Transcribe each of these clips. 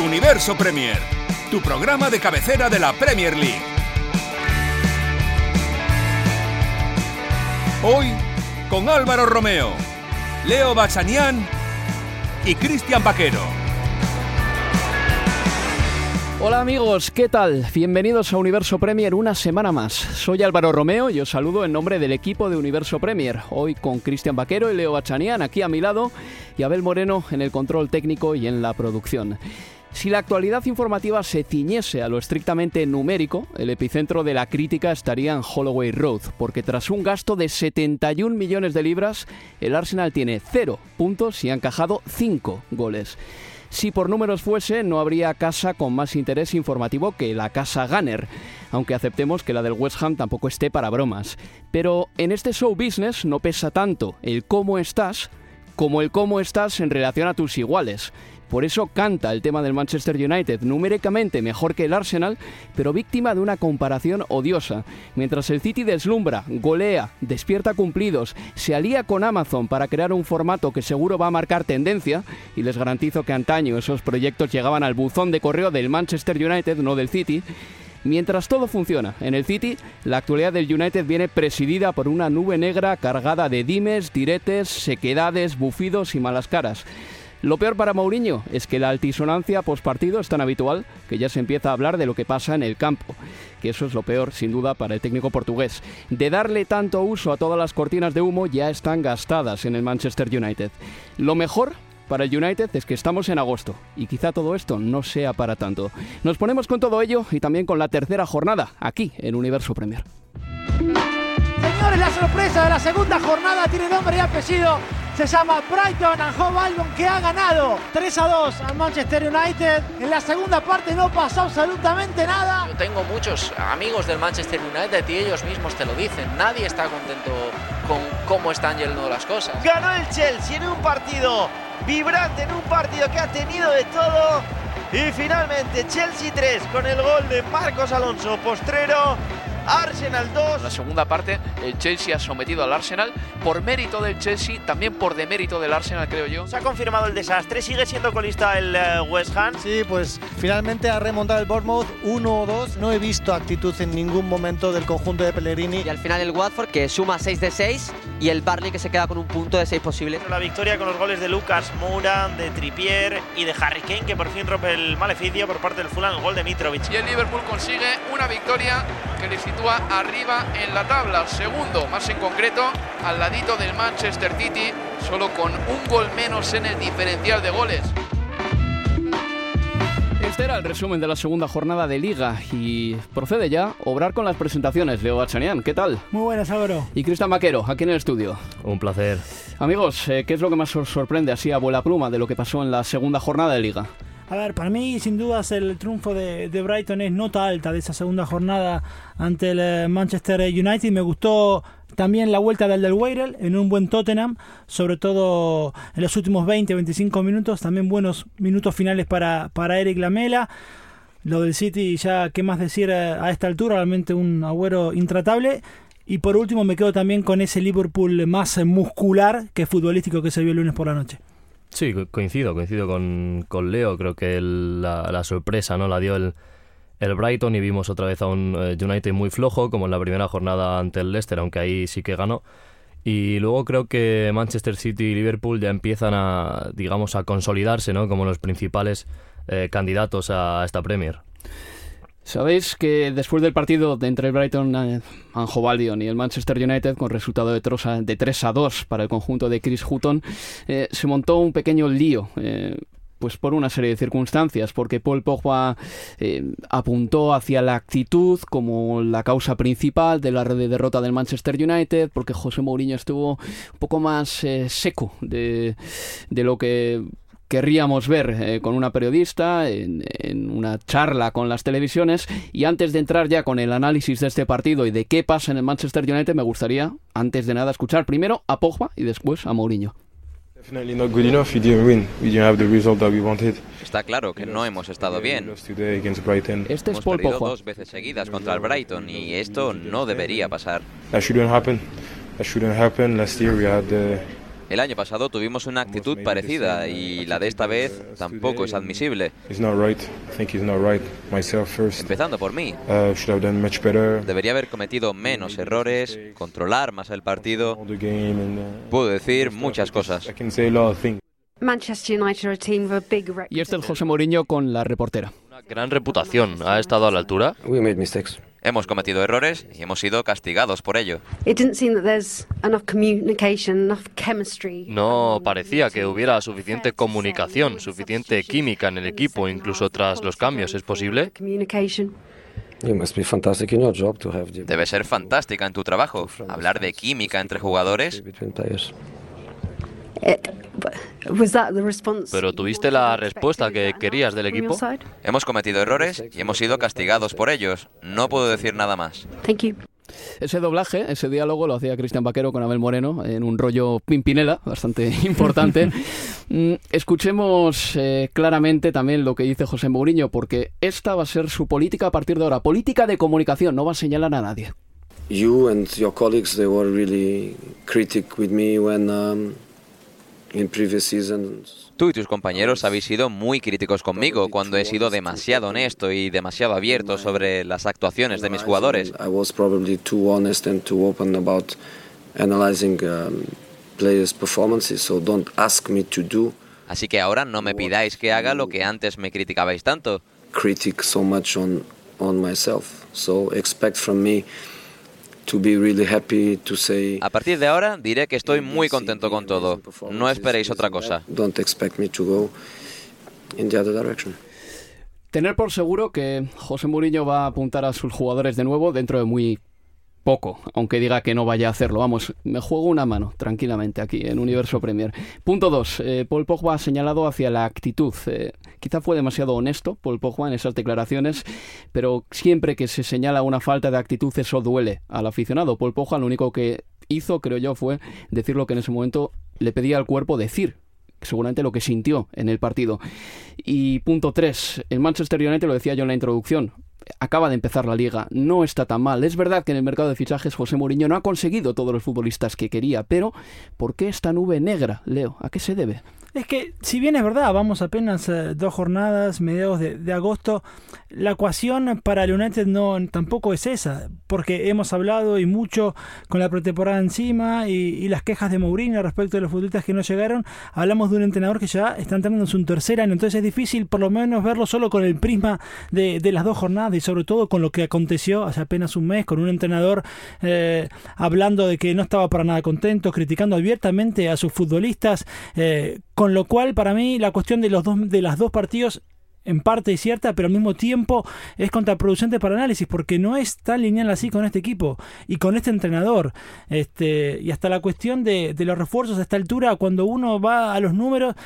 Universo Premier, tu programa de cabecera de la Premier League. Hoy con Álvaro Romeo, Leo Bachanian y Cristian Vaquero. Hola amigos, ¿qué tal? Bienvenidos a Universo Premier una semana más. Soy Álvaro Romeo y os saludo en nombre del equipo de Universo Premier. Hoy con Cristian Vaquero y Leo Bachanian aquí a mi lado y Abel Moreno en el control técnico y en la producción. Si la actualidad informativa se ciñese a lo estrictamente numérico, el epicentro de la crítica estaría en Holloway Road, porque tras un gasto de 71 millones de libras, el Arsenal tiene 0 puntos y ha encajado 5 goles. Si por números fuese, no habría casa con más interés informativo que la casa Gunner, aunque aceptemos que la del West Ham tampoco esté para bromas. Pero en este show business no pesa tanto el cómo estás como el cómo estás en relación a tus iguales. Por eso canta el tema del Manchester United, numéricamente mejor que el Arsenal, pero víctima de una comparación odiosa. Mientras el City deslumbra, golea, despierta cumplidos, se alía con Amazon para crear un formato que seguro va a marcar tendencia, y les garantizo que antaño esos proyectos llegaban al buzón de correo del Manchester United, no del City, Mientras todo funciona en el City, la actualidad del United viene presidida por una nube negra cargada de dimes, diretes, sequedades, bufidos y malas caras. Lo peor para Mourinho es que la altisonancia postpartido es tan habitual que ya se empieza a hablar de lo que pasa en el campo, que eso es lo peor sin duda para el técnico portugués. De darle tanto uso a todas las cortinas de humo ya están gastadas en el Manchester United. Lo mejor para el United es que estamos en agosto y quizá todo esto no sea para tanto. Nos ponemos con todo ello y también con la tercera jornada aquí en Universo Premier. Señores, la sorpresa de la segunda jornada tiene nombre y apellido. Se llama Brighton and Hove Albion que ha ganado 3 a 2 al Manchester United. En la segunda parte no pasó absolutamente nada. Yo tengo muchos amigos del Manchester United y ellos mismos te lo dicen. Nadie está contento con cómo están yendo las cosas. Ganó el Chelsea en un partido vibrante, en un partido que ha tenido de todo. Y finalmente Chelsea 3 con el gol de Marcos Alonso postrero. Arsenal 2. En la segunda parte, el Chelsea ha sometido al Arsenal por mérito del Chelsea, también por demérito del Arsenal, creo yo. Se ha confirmado el desastre, sigue siendo colista el eh, West Ham. Sí, pues finalmente ha remontado el Bournemouth 1-2. No he visto actitud en ningún momento del conjunto de Pellegrini. Y al final el Watford que suma 6 de 6 y el Barley que se queda con un punto de 6 posible. La victoria con los goles de Lucas Moura, de Trippier y de Harry Kane que por fin rompe el maleficio por parte del Fulham, el gol de Mitrovic. Y el Liverpool consigue una victoria que le sitúa arriba en la tabla, segundo, más en concreto, al ladito del Manchester City, solo con un gol menos en el diferencial de goles. Este era el resumen de la segunda jornada de Liga y procede ya a obrar con las presentaciones. Leo Bachanian, ¿qué tal? Muy buenas, Álvaro. Y Cristian Maquero, aquí en el estudio. Un placer. Amigos, eh, ¿qué es lo que más os sorprende así a vuela pluma de lo que pasó en la segunda jornada de Liga? A ver, para mí sin dudas el triunfo de, de Brighton es nota alta de esa segunda jornada ante el eh, Manchester United. Me gustó también la vuelta del del Weirel en un buen Tottenham, sobre todo en los últimos 20-25 minutos. También buenos minutos finales para, para Eric Lamela. Lo del City, ya qué más decir a, a esta altura, realmente un agüero intratable. Y por último me quedo también con ese Liverpool más muscular que futbolístico que se vio el lunes por la noche. Sí, co- coincido, coincido con, con Leo. Creo que el- la, la sorpresa no la dio el, el Brighton y vimos otra vez a un eh, United muy flojo, como en la primera jornada ante el Leicester, aunque ahí sí que ganó. Y luego creo que Manchester City y Liverpool ya empiezan a, digamos, a consolidarse, ¿no? Como los principales eh, candidatos a esta Premier. Sabéis que después del partido entre el Brighton and Hove Albion y el Manchester United, con resultado de 3 a 2 para el conjunto de Chris Hutton, eh, se montó un pequeño lío. Eh, pues por una serie de circunstancias, porque Paul Pogba eh, apuntó hacia la actitud como la causa principal de la red de derrota del Manchester United, porque José Mourinho estuvo un poco más seco de, de lo que querríamos ver eh, con una periodista en, una charla con las televisiones. Y antes de entrar ya con el análisis de este partido y de qué pasa en el Manchester United, me gustaría, antes de nada, escuchar primero a Pogba y después a Mourinho. Está claro que no hemos estado bien. Este es Paul Pogba. dos veces seguidas contra el Brighton y esto no debería pasar. El año pasado tuvimos una actitud parecida y la de esta vez tampoco es admisible. Empezando por mí. Debería haber cometido menos errores, controlar más el partido. Puedo decir muchas cosas. Y este es José Mourinho con la reportera. Una gran reputación. ¿Ha estado a la altura? Hemos cometido errores y hemos sido castigados por ello. No parecía que hubiera suficiente comunicación, suficiente química en el equipo, incluso tras los cambios. ¿Es posible? Debe ser fantástica en tu trabajo. Hablar de química entre jugadores. ¿Pero tuviste la respuesta que querías del equipo? Hemos cometido errores y hemos sido castigados por ellos. No puedo decir nada más. Ese doblaje, ese diálogo lo hacía Cristian Vaquero con Abel Moreno en un rollo pimpinela bastante importante. Mm, escuchemos eh, claramente también lo que dice José Mourinho, porque esta va a ser su política a partir de ahora. Política de comunicación, no va a señalar a nadie. You and your colleagues, they were really critic with me when um, Tú y tus compañeros habéis sido muy críticos conmigo cuando he sido demasiado honesto y demasiado abierto sobre las actuaciones de mis jugadores. Así que ahora no me pidáis que haga lo que antes me criticabais tanto. A partir de ahora diré que estoy muy contento con todo. No esperéis otra cosa. Tener por seguro que José Mourinho va a apuntar a sus jugadores de nuevo dentro de muy poco, aunque diga que no vaya a hacerlo. Vamos, me juego una mano tranquilamente aquí en Universo Premier. Punto 2. Eh, Paul Pogba ha señalado hacia la actitud. Eh, quizá fue demasiado honesto Paul Pogba en esas declaraciones, pero siempre que se señala una falta de actitud eso duele al aficionado. Paul Pogba lo único que hizo, creo yo, fue decir lo que en ese momento le pedía al cuerpo decir seguramente lo que sintió en el partido. Y punto 3, el Manchester United, lo decía yo en la introducción, acaba de empezar la liga, no está tan mal. Es verdad que en el mercado de fichajes José Mourinho no ha conseguido todos los futbolistas que quería, pero ¿por qué esta nube negra, Leo? ¿A qué se debe? Es que, si bien es verdad, vamos apenas eh, dos jornadas, mediados de, agosto, la ecuación para el United no, tampoco es esa, porque hemos hablado y mucho con la pretemporada encima y, las quejas de Mourinho respecto de los futbolistas que no llegaron. Hablamos de un entrenador que ya está entrando en su tercer año, entonces es difícil por lo menos verlo solo con el prisma de, las dos jornadas y sobre todo con lo que aconteció hace apenas un mes, con un entrenador eh, hablando de que no estaba para nada contento, criticando abiertamente a sus futbolistas. Eh, con lo cual, para mí, la cuestión de los dos, de las dos partidos en parte es cierta, pero al mismo tiempo es contraproducente para análisis, porque no es tan lineal así con este equipo y con este entrenador. Este, y hasta la cuestión de, los refuerzos a esta altura, cuando uno va a los números,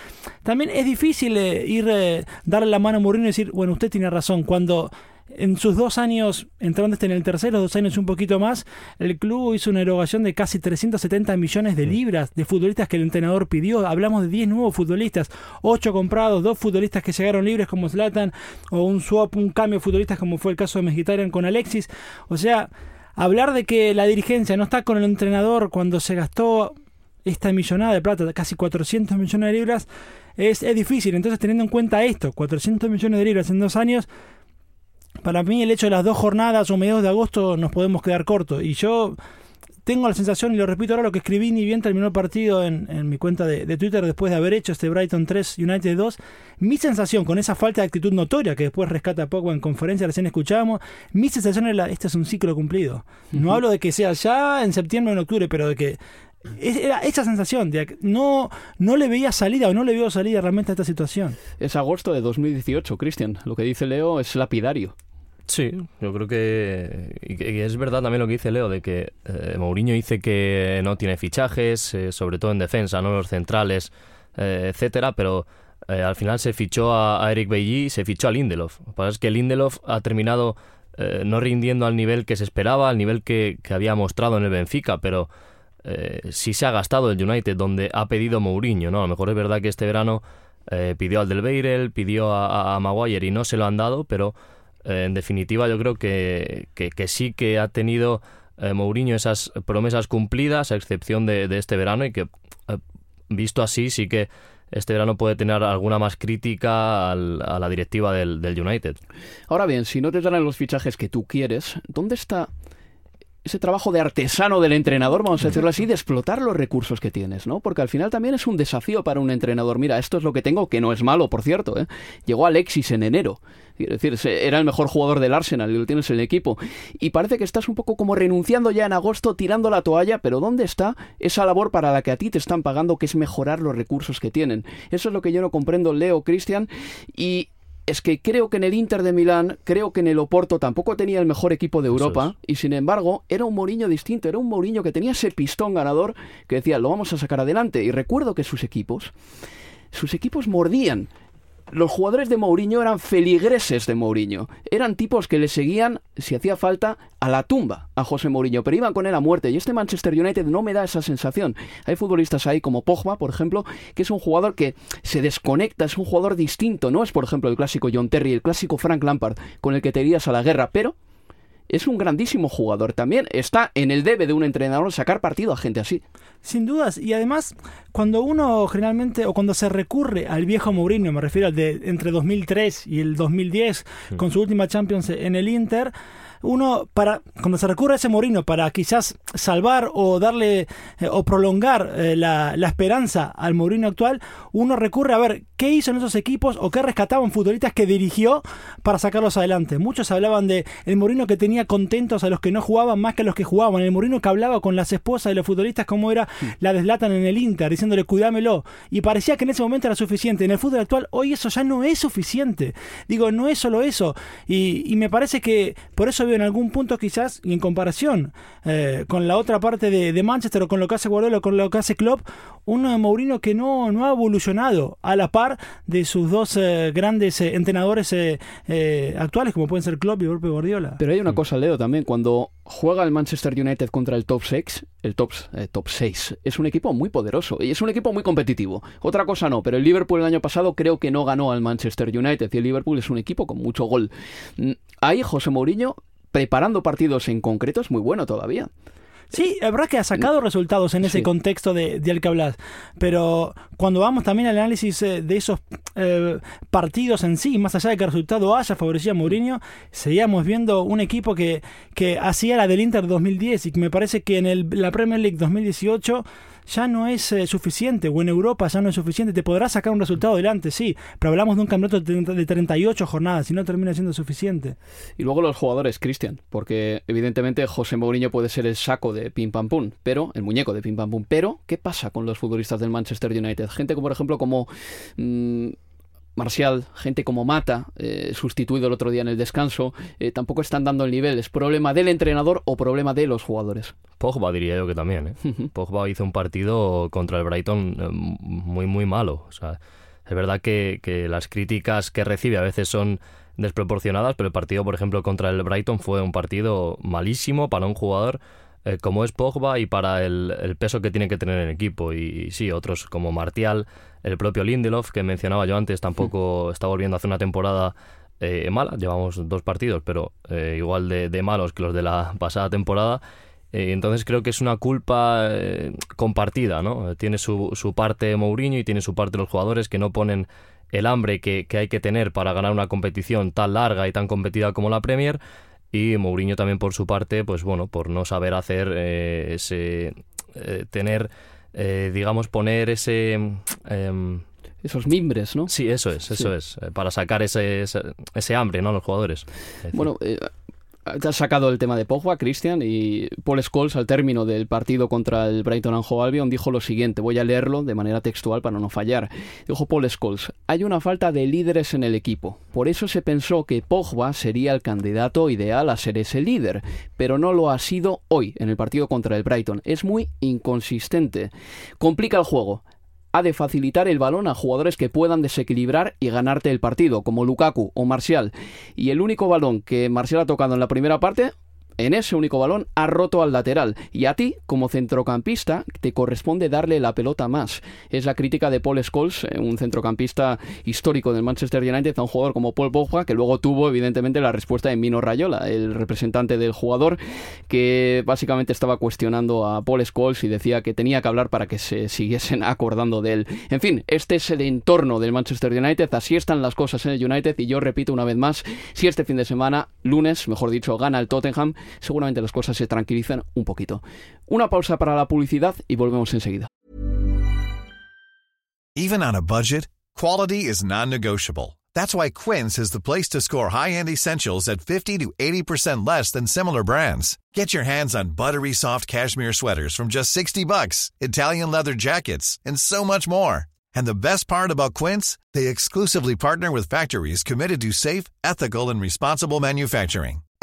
también es difícil eh, ir, eh, darle la mano a Mourinho y decir, bueno, usted tiene razón, cuando en sus dos años, entrando este en el tercero, dos años y un poquito más, el club hizo una erogación de casi 370 millones de libras de futbolistas que el entrenador pidió. Hablamos de 10 nuevos futbolistas, 8 comprados, dos futbolistas que llegaron libres como Zlatan, o un swap, un cambio de futbolistas como fue el caso de Mejitarian con Alexis. O sea, hablar de que la dirigencia no está con el entrenador cuando se gastó esta millonada de plata, casi 400 millones de libras, es, es difícil. Entonces, teniendo en cuenta esto, 400 millones de libras en dos años, para mí el hecho de las dos jornadas o mediados de agosto nos podemos quedar cortos. Y yo tengo la sensación, y lo repito ahora, lo que escribí ni bien terminó el partido en, mi cuenta de, Twitter después de haber hecho este Brighton 3 United 2. Mi sensación con esa falta de actitud notoria que después rescata poco en conferencia, recién escuchábamos, mi sensación era, este es un ciclo cumplido. No hablo de que sea ya en septiembre o en octubre, pero de que era esa sensación de que no, no le veía salida o no le veo salida realmente a esta situación. Es agosto de 2018, Cristian. Lo que dice Leo es lapidario. Sí, yo creo que, y es verdad también lo que dice Leo, de que eh, Mourinho dice que no tiene fichajes, eh, sobre todo en defensa, no los centrales, eh, etcétera, pero al final se fichó a, Eric Bailly y se fichó a Lindelof. Lo que pasa es que Lindelof ha terminado no rindiendo al nivel que se esperaba, al nivel que, había mostrado en el Benfica, pero sí se ha gastado el United, donde ha pedido Mourinho, ¿no? A lo mejor es verdad que este verano pidió al del Beirel, pidió a Maguire y no se lo han dado, pero en definitiva, yo creo que, que, sí que ha tenido eh, Mourinho esas promesas cumplidas, a excepción de, este verano, y que, eh, visto así, sí que este verano puede tener alguna más crítica a la directiva del, United. Ahora bien, si no te dan los fichajes que tú quieres, ¿dónde está ese trabajo de artesano del entrenador, vamos a decirlo así, de explotar los recursos que tienes, ¿no? Porque al final también es un desafío para un entrenador. Mira, esto es lo que tengo, que no es malo, por cierto, ¿eh? Llegó Alexis en enero. Es decir, era el mejor jugador del Arsenal y lo tienes en el equipo. Y parece que estás un poco como renunciando ya en agosto, tirando la toalla, pero ¿dónde está esa labor para la que a ti te están pagando, que es mejorar los recursos que tienen? Eso es lo que yo no comprendo, Leo, Cristian, y es que creo que en el Inter de Milán, creo que en el Oporto tampoco tenía el mejor equipo de Europa y sin embargo era un Mourinho distinto, era un Mourinho que tenía ese pistón ganador que decía, lo vamos a sacar adelante y recuerdo que sus equipos sus equipos mordían los jugadores de Mourinho eran feligreses de Mourinho. Eran tipos que le seguían, si hacía falta, a la tumba a José Mourinho, pero iban con él a muerte. Y este Manchester United no me da esa sensación. Hay futbolistas ahí como Pogba, por ejemplo, que es un jugador que se desconecta, es un jugador distinto. No es, por ejemplo, el clásico John Terry, el clásico Frank Lampard, con el que te irías a la guerra, pero es un grandísimo jugador. También está en el debe de un entrenador sacar partido a gente así. Sin dudas, y además, cuando uno generalmente, o cuando se recurre al viejo Mourinho, me refiero al de entre 2003 y el 2010, con su última Champions en el Inter, uno para cuando se recurre a ese Mourinho para quizás salvar o darle eh, o prolongar eh, la, la, esperanza al Mourinho actual, uno recurre a ver qué hizo en esos equipos o qué rescataban futbolistas que dirigió para sacarlos adelante. Muchos hablaban de el Mourinho que tenía contentos a los que no jugaban más que a los que jugaban, el Mourinho que hablaba con las esposas de los futbolistas como era la deslatan en el Inter, diciéndole cuidámelo y parecía que en ese momento era suficiente. En el fútbol actual hoy eso ya no es suficiente. Digo, no es solo eso y, y me parece que por eso en algún punto quizás, y en comparación eh, con la otra parte de, Manchester o con lo que hace Guardiola o con lo que hace Klopp, un Mourinho que no, no ha evolucionado a la par de sus dos eh, grandes eh, entrenadores actuales, como pueden ser Klopp y Guardiola. Pero hay una cosa, Leo, también, cuando juega el Manchester United contra el top 6, el top, top 6, es un equipo muy poderoso y es un equipo muy competitivo. Otra cosa no, pero el Liverpool el año pasado creo que no ganó al Manchester United y el Liverpool es un equipo con mucho gol. Mm, ahí José Mourinho preparando partidos en concreto es muy bueno todavía. Sí, es verdad que ha sacado resultados en ese contexto de, del que hablas, pero cuando vamos también al análisis eh, de esos eh, partidos en sí, más allá de que el resultado haya favorecido a Mourinho, seguíamos viendo un equipo que, que hacía la del Inter 2010 y que me parece que en el, la Premier League 2018 ya no es eh, suficiente, o en Europa ya no es suficiente, te podrás sacar un resultado adelante, sí, pero hablamos de un campeonato de 38 jornadas y no termina siendo suficiente. Y luego los jugadores, Cristian, porque evidentemente José Mourinho puede ser el saco de pim pam pum, pero el muñeco de pim pam pum, pero ¿qué pasa con los futbolistas del Manchester United? Gente como por ejemplo como mm, Marcial, gente como Mata, eh, sustituido el otro día en el descanso, eh, tampoco están dando el nivel. ¿Es problema del entrenador o problema de los jugadores? Pogba diría yo que también. ¿eh? Pogba hizo un partido contra el Brighton eh, muy, muy malo. O sea, es verdad que, que las críticas que recibe a veces son desproporcionadas, pero el partido, por ejemplo, contra el Brighton fue un partido malísimo para un jugador eh, como es Pogba y para el, peso que tiene que tener en el equipo. Y, sí, otros como Martial, el propio Lindelof, que mencionaba yo antes, tampoco está volviendo a hacer una temporada eh, mala. Llevamos dos partidos, pero eh, igual de, malos que los de la pasada temporada. entonces creo que es una culpa compartida, ¿no? Tiene su, su parte Mourinho y tiene su parte los jugadores que no ponen el hambre que, que hay que tener para ganar una competición tan larga y tan competida como la Premier y Mourinho también por su parte, pues bueno, por no saber hacer ese, tener, digamos, poner ese... Em, esos mimbres, ¿no? Sí, eso es, eso es, para sacar ese, ese, hambre, ¿no? Los jugadores. Bueno, has sacado el tema de Pogba, Cristian, y Paul Scholes al término del partido contra el Brighton and Hove Albion dijo lo siguiente, voy a leerlo de manera textual para no fallar. Dijo Paul Scholes, hay una falta de líderes en el equipo, por eso se pensó que Pogba sería el candidato ideal a ser ese líder, pero no lo ha sido hoy en el partido contra el Brighton. Es muy inconsistente. Complica el juego ha de facilitar el balón a jugadores que puedan desequilibrar y ganarte el partido, como Lukaku o Marcial. Y el único balón que Marcial ha tocado en la primera parte en ese único balón ha roto al lateral y a ti, como centrocampista, te corresponde darle la pelota más. Es la crítica de Paul Scholes, eh, un centrocampista histórico del Manchester United, a un jugador como Paul Pogba, que luego tuvo evidentemente la respuesta de Mino Rayola, el representante del jugador, que básicamente estaba cuestionando a Paul Scholes y decía que tenía que hablar para que se siguiesen acordando de él. En fin, este es el entorno del Manchester United, así están las cosas en el United y yo repito una vez más, si este fin de semana, lunes, mejor dicho, gana el Tottenham, seguramente las cosas se tranquilizan un poquito. Una pausa para la publicidad y volvemos enseguida. Even on a budget, quality is non-negotiable. That's why Quince is the place to score high-end essentials at 50 to 80% less than similar brands. Get your hands on buttery soft cashmere sweaters from just 60 bucks, Italian leather jackets, and so much more. And the best part about Quince, they exclusively partner with factories committed to safe, ethical, and responsible manufacturing.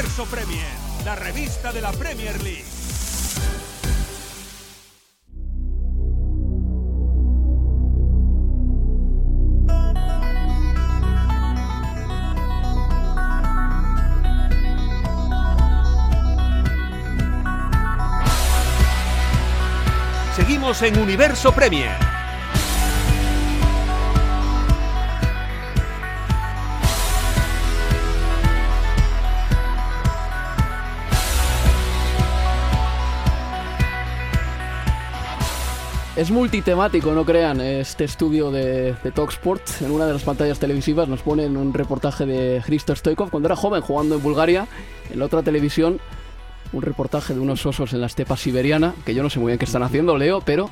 Universo Premier, la revista de la Premier League. Seguimos en Universo Premier. Es multitemático, no crean. Este estudio de, de Talksport, en una de las pantallas televisivas, nos ponen un reportaje de Hristo Stoikov cuando era joven jugando en Bulgaria. En la otra televisión, un reportaje de unos osos en la estepa siberiana, que yo no sé muy bien qué están haciendo, Leo, pero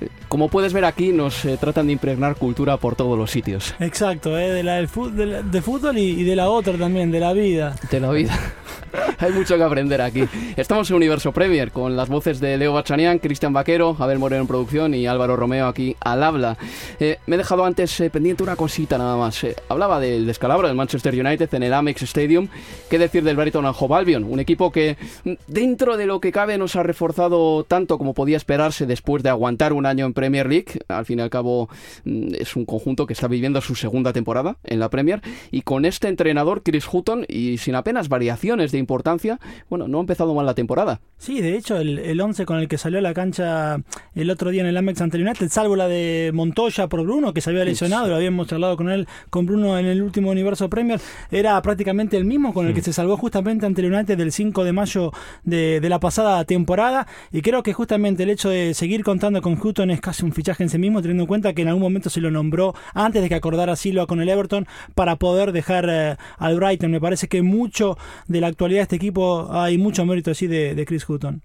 eh, como puedes ver aquí, nos eh, tratan de impregnar cultura por todos los sitios. Exacto, eh, de, la, del fútbol, de, fútbol y, y de la otra también, de la vida. De la vida. Hay mucho que aprender aquí. Estamos en Universo Premier con las voces de Leo Bachanian, Cristian Vaquero, Abel Moreno en producción y Álvaro Romeo aquí al habla. Eh, me he dejado antes pendiente una cosita nada más. Hablaba del descalabro del Manchester United en el Amex Stadium. ¿Qué decir del Brighton Hove Albion? Un equipo que mm, dentro de lo que cabe nos ha reforzado tanto como podía esperarse después de aguantar un año en Premier League. Al fin y al cabo mm, es un conjunto que está viviendo su segunda temporada en la Premier y con este entrenador Chris Hutton y sin apenas variaciones de importancia. Bueno, no ha empezado mal la temporada. Sí, de hecho, el, el 11 con el que salió a la cancha el otro día en el Amex ante el United, salvo la de Montoya por Bruno, que se había lesionado, lo habíamos charlado con él, con Bruno en el último Universo Premier, era prácticamente el mismo con el que se salvó justamente ante el United del 5 de mayo de, de la pasada temporada. Y creo que justamente el hecho de seguir contando con Hutton es casi un fichaje en sí mismo, teniendo en cuenta que en algún momento se lo nombró antes de que acordara Silva con el Everton para poder dejar eh, al Brighton. Me parece que mucho de la actualidad de este equipo hay mucho mérito así de, de Chris Hutton.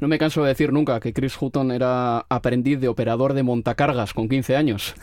No me canso de decir nunca que Chris Hutton era aprendiz de operador de montacargas con 15 años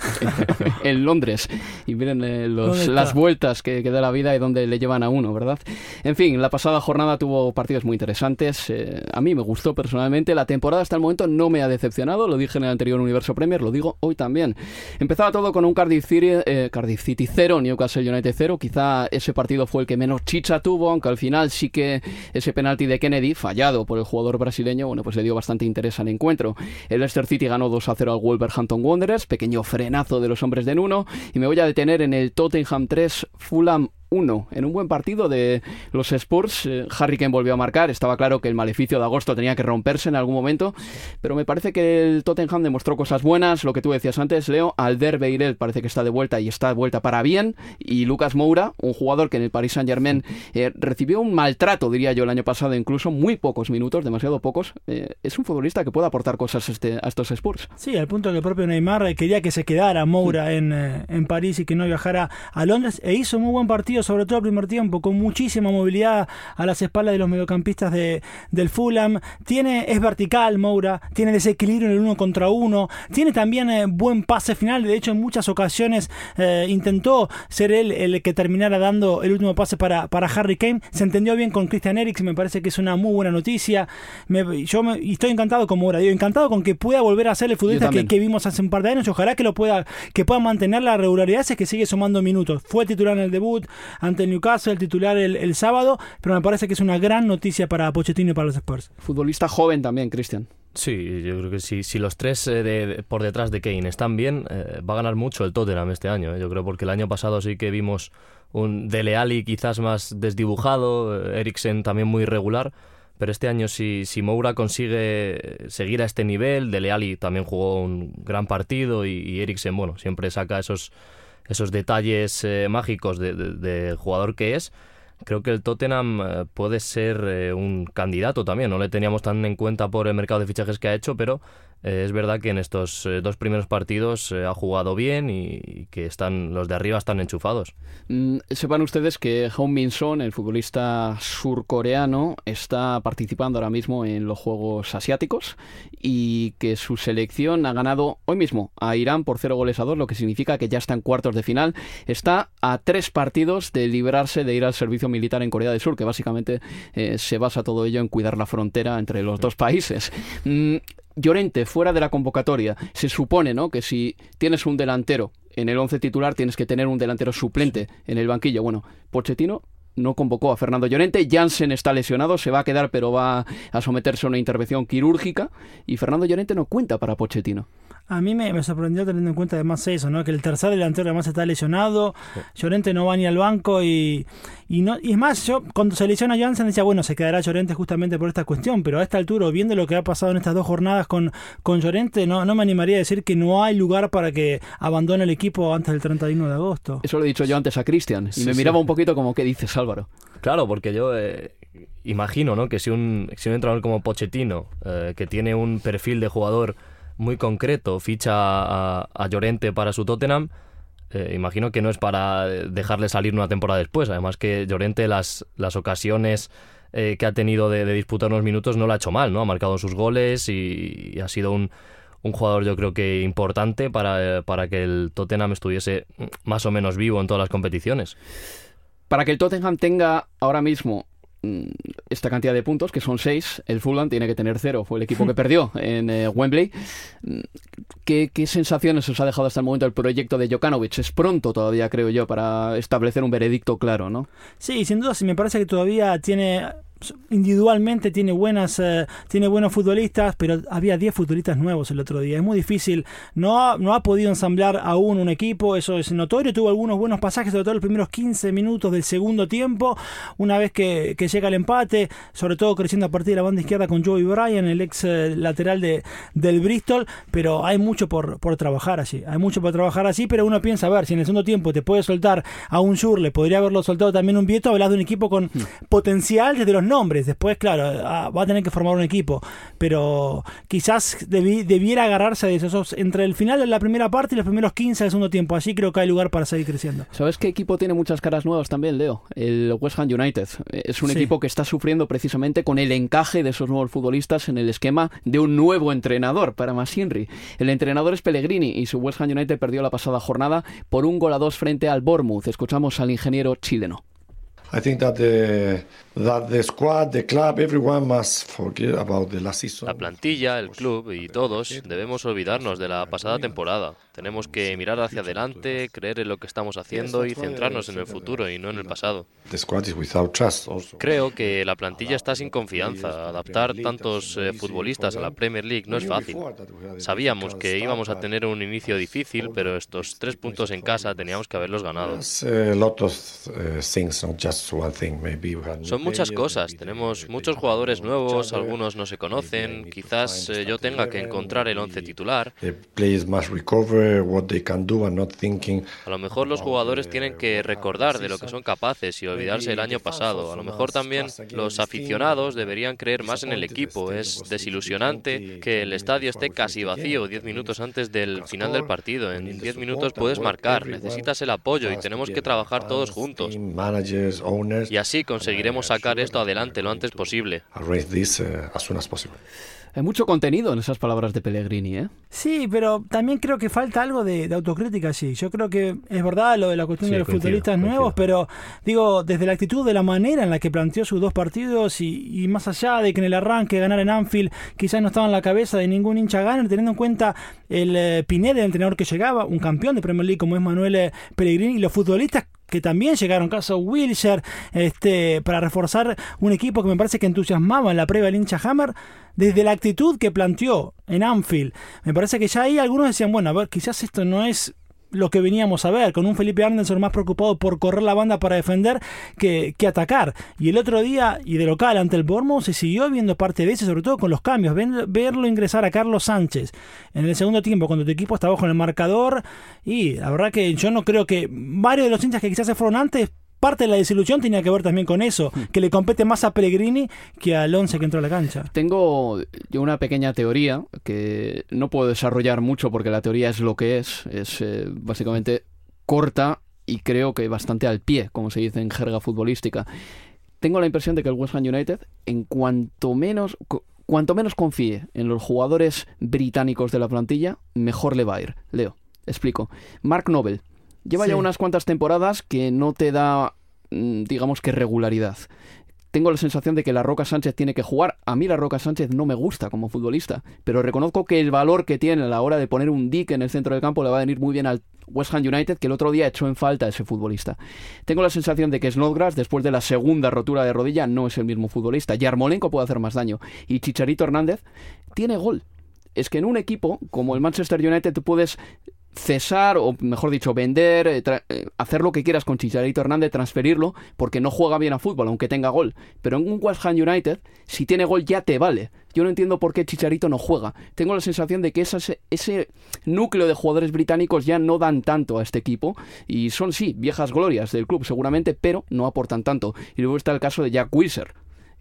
en Londres. Y miren eh, los, las vueltas que, que, da la vida y donde le llevan a uno, ¿verdad? En fin, la pasada jornada tuvo partidos muy interesantes. Eh, a mí me gustó personalmente. La temporada hasta el momento no me ha decepcionado. Lo dije en el anterior Universo Premier, lo digo hoy también. Empezaba todo con un Cardiff City, eh, Cardiff City 0, Newcastle United 0. Quizá ese partido fue el que menos chicha tuvo, aunque al final sí que ese penalti de Kennedy, fallado por el jugador brasileño, bueno, pues le dio bastante interés al encuentro. El Leicester City ganó 2 a 0 al Wolverhampton Wanderers, pequeño frenazo de los hombres de Nuno, y me voy a detener en el Tottenham 3, Fulham 1 en un buen partido de los Spurs. Eh, Harry Kane volvió a marcar. Estaba claro que el maleficio de agosto tenía que romperse en algún momento. Pero me parece que el Tottenham demostró cosas buenas. Lo que tú decías antes, Leo. Alder Beirel parece que está de vuelta y está de vuelta para bien. Y Lucas Moura, un jugador que en el Paris Saint Germain eh, recibió un maltrato, diría yo, el año pasado, incluso muy pocos minutos, demasiado pocos. Eh, es un futbolista que puede aportar cosas este, a estos Spurs. Sí, al punto que el propio Neymar quería que se quedara Moura en, en París y que no viajara a Londres. E hizo muy buen partido sobre todo el primer tiempo, con muchísima movilidad a las espaldas de los mediocampistas de, del Fulham. Tiene, es vertical Moura, tiene desequilibrio en el uno contra uno, tiene también eh, buen pase final, de hecho en muchas ocasiones eh, intentó ser él el que terminara dando el último pase para, para Harry Kane. Se entendió bien con Christian Eriksen, me parece que es una muy buena noticia. Me, yo me, estoy encantado con Moura, digo, encantado con que pueda volver a ser el futbolista que, que, vimos hace un par de años. Ojalá que lo pueda, que pueda mantener la regularidad, es que sigue sumando minutos. Fue titular en el debut ante el Newcastle, el titular el, el, sábado, pero me parece que es una gran noticia para Pochettino y para los Spurs. Futbolista joven también, Cristian. Sí, yo creo que sí. Si los tres eh, de, por detrás de Kane están bien, eh, va a ganar mucho el Tottenham este año. Eh. Yo creo porque el año pasado sí que vimos un Dele Alli quizás más desdibujado, Eriksen también muy irregular. Pero este año si, si Moura consigue seguir a este nivel, Dele Alli también jugó un gran partido y, y Eriksen, bueno, siempre saca esos esos detalles eh, mágicos del de, jugador que es, creo que el Tottenham eh, puede ser eh, un candidato también. No le teníamos tan en cuenta por el mercado de fichajes que ha hecho, pero eh, es verdad que en estos eh, dos primeros partidos eh, ha jugado bien y, y, que están los de arriba están enchufados. Mm, sepan ustedes que Hong Min Son, el futbolista surcoreano, está participando ahora mismo en los Juegos Asiáticos y que su selección ha ganado hoy mismo a Irán por cero goles a dos, lo que significa que ya está en cuartos de final. Está a tres partidos de librarse de ir al servicio militar en Corea del Sur, que básicamente se basa todo ello en cuidar la frontera entre los dos países. Mm, Llorente fuera de la convocatoria. Se supone, ¿no? Que si tienes un delantero en el once titular, tienes que tener un delantero suplente en el banquillo. Bueno, Pochettino no convocó a Fernando Llorente. Jansen está lesionado, se va a quedar, pero va a someterse a una intervención quirúrgica. Y Fernando Llorente no cuenta para Pochettino. A mí me, me, sorprendió teniendo en cuenta además eso, ¿no? Que el tercer delantero además está lesionado, sí. Llorente no va ni al banco y, y no y es más, yo cuando se lesiona Jansen decía, bueno, se quedará Llorente justamente por esta cuestión, pero a esta altura, viendo lo que ha pasado en estas dos jornadas con, con Llorente, no, no me animaría a decir que no hay lugar para que abandone el equipo antes del 31 de agosto. Eso lo he dicho yo antes a Cristian y sí, me miraba un poquito como, ¿qué dices Álvaro? Claro, porque yo... Eh imagino ¿no? que si un, si un entrenador como Pochettino, eh, que tiene un perfil de jugador muy concreto, ficha a, Llorente para su Tottenham, eh, imagino que no es para dejarle salir una temporada después. Además que Llorente las, las ocasiones eh, que ha tenido de, disputar unos minutos no lo ha hecho mal, ¿no? Ha marcado sus goles y, y ha sido un, un, jugador yo creo que importante para, para que el Tottenham estuviese más o menos vivo en todas las competiciones. Para que el Tottenham tenga ahora mismo esta cantidad de puntos, que son seis, el Fulham tiene que tener cero, fue el equipo que perdió en eh, Wembley. Mm, ¿Qué, ¿Qué, sensaciones os ha dejado hasta el momento el proyecto de Jokanovic? Es pronto todavía, creo yo, para establecer un veredicto claro, ¿no? Sí, sin duda, sí, me parece que todavía tiene individualmente tiene buenas eh, tiene buenos futbolistas, pero había 10 futbolistas nuevos el otro día. Es muy difícil, no ha, no ha podido ensamblar aún un equipo, eso es notorio, tuvo algunos buenos pasajes, sobre todo los primeros 15 minutos del segundo tiempo, una vez que, llega el empate, sobre todo creciendo a partir de la banda izquierda con Joey Bryan, el ex eh, lateral de, del Bristol, pero hay mucho por, por trabajar así, hay mucho por trabajar así, pero uno piensa, a ver, si en el segundo tiempo te puede soltar a un le podría haberlo soltado también un Vieto, hablas de un equipo con hmm. potencial desde los nombres, después, claro, ah, va a tener que formar un equipo, pero quizás debiera agarrarse de esos entre el final de la primera parte y los primeros 15 del segundo tiempo, así creo que hay lugar para seguir creciendo. ¿Sabes qué equipo tiene muchas caras nuevas también, Leo? El West Ham United. Es un equipo que está sufriendo precisamente con el encaje de esos nuevos futbolistas en el esquema de un nuevo entrenador para Masinri. El entrenador es Pellegrini y su West Ham United perdió la pasada jornada por un gol a dos frente al Bournemouth. Escuchamos al ingeniero chileno. I think that the that the squad, the club, everyone must forget about the last season. La plantilla, el club y todos debemos olvidarnos de la pasada temporada. Tenemos que mirar hacia adelante, creer en lo que estamos haciendo y centrarnos en el futuro y no en el pasado. Creo que la plantilla está sin confianza. Adaptar tantos eh, futbolistas a la Premier League no es fácil. Sabíamos que íbamos a tener un inicio difícil, pero estos tres puntos en casa teníamos que haberlos ganado. Just son muchas cosas. Tenemos muchos jugadores nuevos, algunos no se conocen. Quizás eh, yo tenga que encontrar el once titular. A lo mejor los jugadores tienen que recordar de lo que son capaces y olvidarse del año pasado. A lo mejor también los aficionados deberían creer más en el equipo. Es desilusionante que el estadio esté casi vacío diez minutos antes del final del partido. En diez minutos puedes marcar, necesitas el apoyo y tenemos que trabajar todos juntos. Y así conseguiremos sacar esto adelante lo antes posible. Hay mucho contenido en esas palabras de Pellegrini, ¿eh? Sí, pero también creo que falta algo de, autocrítica, sí. Yo creo que es verdad lo de la cuestión de los futbolistas nuevos, pero digo, desde la actitud, de la manera en la que planteó sus dos partidos y, más allá de que en el arranque ganar en Anfield quizás no estaba en la cabeza de ningún hincha ganar, teniendo en cuenta el eh, Pineda, el entrenador que llegaba, un campeón de Premier League como es Manuel eh, Pellegrini, y los futbolistas que también llegaron, caso Wilshire, este, para reforzar un equipo que me parece que entusiasmaba en la previa del hincha Hammer, desde la actitud que planteó en Anfield. Me parece que ya ahí algunos decían, bueno, a ver, quizás esto no es lo que veníamos a ver, con un Felipe Anderson más preocupado por correr la banda para defender que, que atacar. Y el otro día, y de local ante el Bournemouth, se siguió viendo parte de eso, sobre todo con los cambios. verlo ingresar a Carlos Sánchez en el segundo tiempo, cuando tu equipo estaba bajo el marcador. Y la verdad que yo no creo que varios de los hinchas que quizás se fueron antes parte de la desilusión tenía que ver también con eso, hmm. que le compete más a Pellegrini que al once que entró a la cancha. Tengo yo una pequeña teoría que no puedo desarrollar mucho porque la teoría es lo que es, es eh, básicamente corta y creo que bastante al pie, como se dice en jerga futbolística. Tengo la impresión de que el West Ham United, en cuanto menos, cuanto menos confíe en los jugadores británicos de la plantilla, mejor le va a ir. Leo, explico. Mark Nobel, Lleva ya unas cuantas temporadas que no te da, mm, digamos que regularidad. Tengo la sensación de que la Roca Sánchez tiene que jugar. A mí la Roca Sánchez no me gusta como futbolista, pero reconozco que el valor que tiene a la hora de poner un dick en el centro del campo le va a venir muy bien al West Ham United, que el otro día echó en falta a ese futbolista. Tengo la sensación de que Snodgrass, después de la segunda rotura de rodilla, no es el mismo futbolista. Yarmolenko puede hacer más daño. Y Chicharito Hernández tiene gol. Es que en un equipo como el Manchester United tú puedes cesar, o mejor dicho, vender, eh, eh, hacer lo que quieras con Chicharito Hernández, transferirlo, porque no juega bien a fútbol, aunque tenga gol. Pero en un West Ham United, si tiene gol ya te vale. Yo no entiendo por qué Chicharito no juega. Tengo la sensación de que ese, núcleo de jugadores británicos ya no dan tanto a este equipo. Y son, sí, viejas glorias del club seguramente, pero no aportan tanto. Y luego está el caso de Jack Wilser